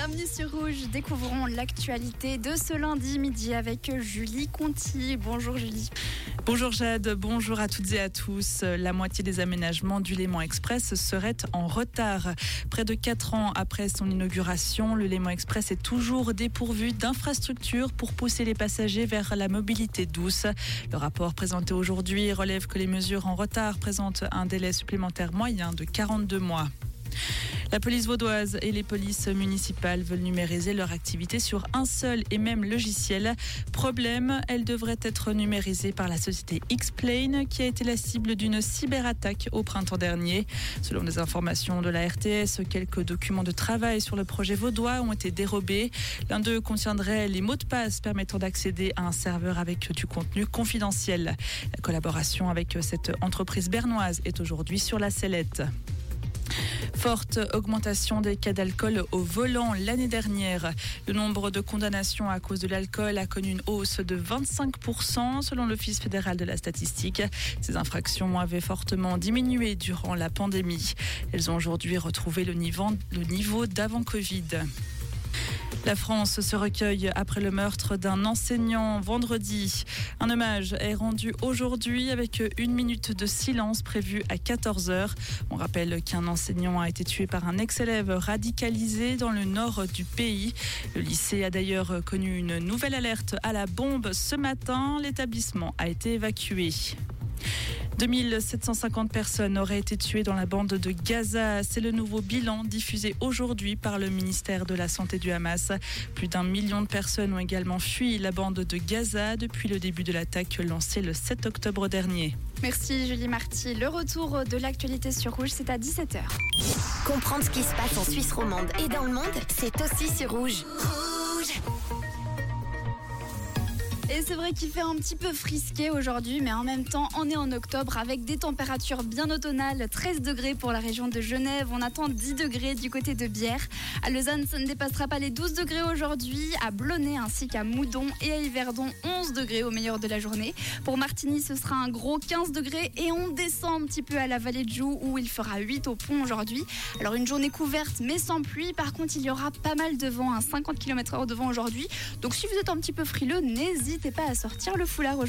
Bienvenue sur Rouge. Découvrons l'actualité de ce lundi midi avec Julie Conti. Bonjour Julie. Bonjour Jade, bonjour à toutes et à tous. La moitié des aménagements du Léman Express serait en retard. Près de 4 ans après son inauguration, le Léman Express est toujours dépourvu d'infrastructures pour pousser les passagers vers la mobilité douce. Le rapport présenté aujourd'hui relève que les mesures en retard présentent un délai supplémentaire moyen de 42 mois. La police vaudoise et les polices municipales veulent numériser leur activité sur un seul et même logiciel. Problème, elle devrait être numérisée par la société Xplane qui a été la cible d'une cyberattaque au printemps dernier. Selon des informations de la RTS, quelques documents de travail sur le projet vaudois ont été dérobés. L'un d'eux contiendrait les mots de passe permettant d'accéder à un serveur avec du contenu confidentiel. La collaboration avec cette entreprise bernoise est aujourd'hui sur la sellette. Forte augmentation des cas d'alcool au volant l'année dernière. Le nombre de condamnations à cause de l'alcool a connu une hausse de 25% selon l'Office fédéral de la statistique. Ces infractions avaient fortement diminué durant la pandémie. Elles ont aujourd'hui retrouvé le niveau, d'avant Covid. La France se recueille après le meurtre d'un enseignant vendredi. Un hommage est rendu aujourd'hui avec une minute de silence prévue à 14h. On rappelle qu'un enseignant a été tué par un ex-élève radicalisé dans le nord du pays. Le lycée a d'ailleurs connu une nouvelle alerte à la bombe ce matin. L'établissement a été évacué. 2750 personnes auraient été tuées dans la bande de Gaza. C'est le nouveau bilan diffusé aujourd'hui par le ministère de la Santé du Hamas. Plus d'un million de personnes ont également fui la bande de Gaza depuis le début de l'attaque lancée le 7 octobre dernier. Merci Julie Marty. Le retour de l'actualité sur Rouge, c'est à 17h. Comprendre ce qui se passe en Suisse romande et dans le monde, c'est aussi sur Rouge. C'est vrai qu'il fait un petit peu frisqué aujourd'hui, mais en même temps, on est en octobre avec des températures bien automnales, 13 degrés pour la région de Genève, on attend 10 degrés du côté de Bière. À Lausanne, ça ne dépassera pas les 12 degrés aujourd'hui, à Blonay ainsi qu'à Moudon et à Yverdon, 11 degrés au meilleur de la journée. Pour Martigny, ce sera un gros 15 degrés et on descend un petit peu à la vallée de Joux où il fera 8 au pont aujourd'hui. Alors une journée couverte mais sans pluie, par contre il y aura pas mal de vent, 50 km/h de vent aujourd'hui. Donc si vous êtes un petit peu frileux, pas à sortir le foulard aujourd'hui.